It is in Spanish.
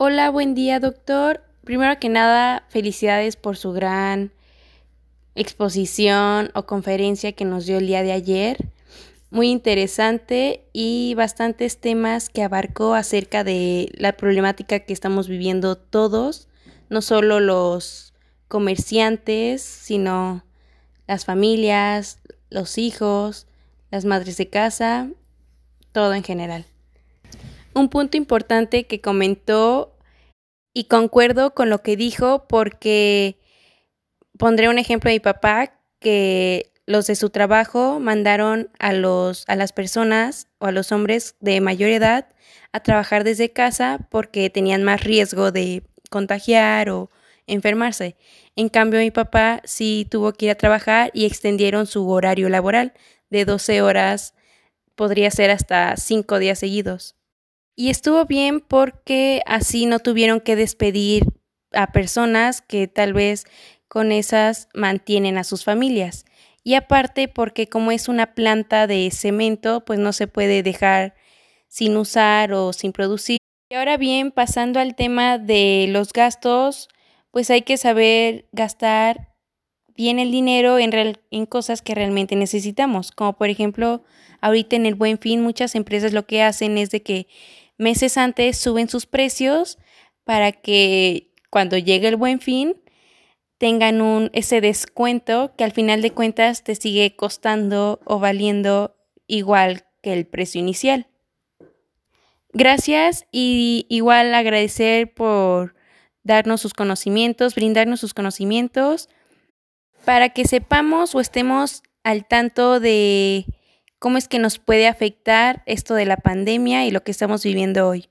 Hola, buen día doctor. Primero que nada, felicidades por su gran exposición o conferencia que nos dio el día de ayer. Muy interesante y bastantes temas que abarcó acerca de la problemática que estamos viviendo todos, no solo los comerciantes, sino las familias, los hijos, las madres de casa, todo en general. Un punto importante que comentó y concuerdo con lo que dijo porque pondré un ejemplo de mi papá que los de su trabajo mandaron a los a las personas o a los hombres de mayor edad a trabajar desde casa porque tenían más riesgo de contagiar o enfermarse. En cambio, mi papá sí tuvo que ir a trabajar y extendieron su horario laboral de 12 horas, podría ser hasta 5 días seguidos. Y estuvo bien porque así no tuvieron que despedir a personas que tal vez con esas mantienen a sus familias. Y aparte porque como es una planta de cemento, pues no se puede dejar sin usar o sin producir. Y ahora bien, pasando al tema de los gastos, pues hay que saber gastar bien el dinero en, en cosas que realmente necesitamos. Como por ejemplo, ahorita en el buen fin, muchas empresas lo que hacen es de que meses antes suben sus precios para que cuando llegue el buen fin tengan un, ese descuento que al final de cuentas te sigue costando o valiendo igual que el precio inicial. Gracias y igual agradecer por darnos sus conocimientos, brindarnos sus conocimientos para que sepamos o estemos al tanto de cómo es que nos puede afectar esto de la pandemia y lo que estamos viviendo hoy.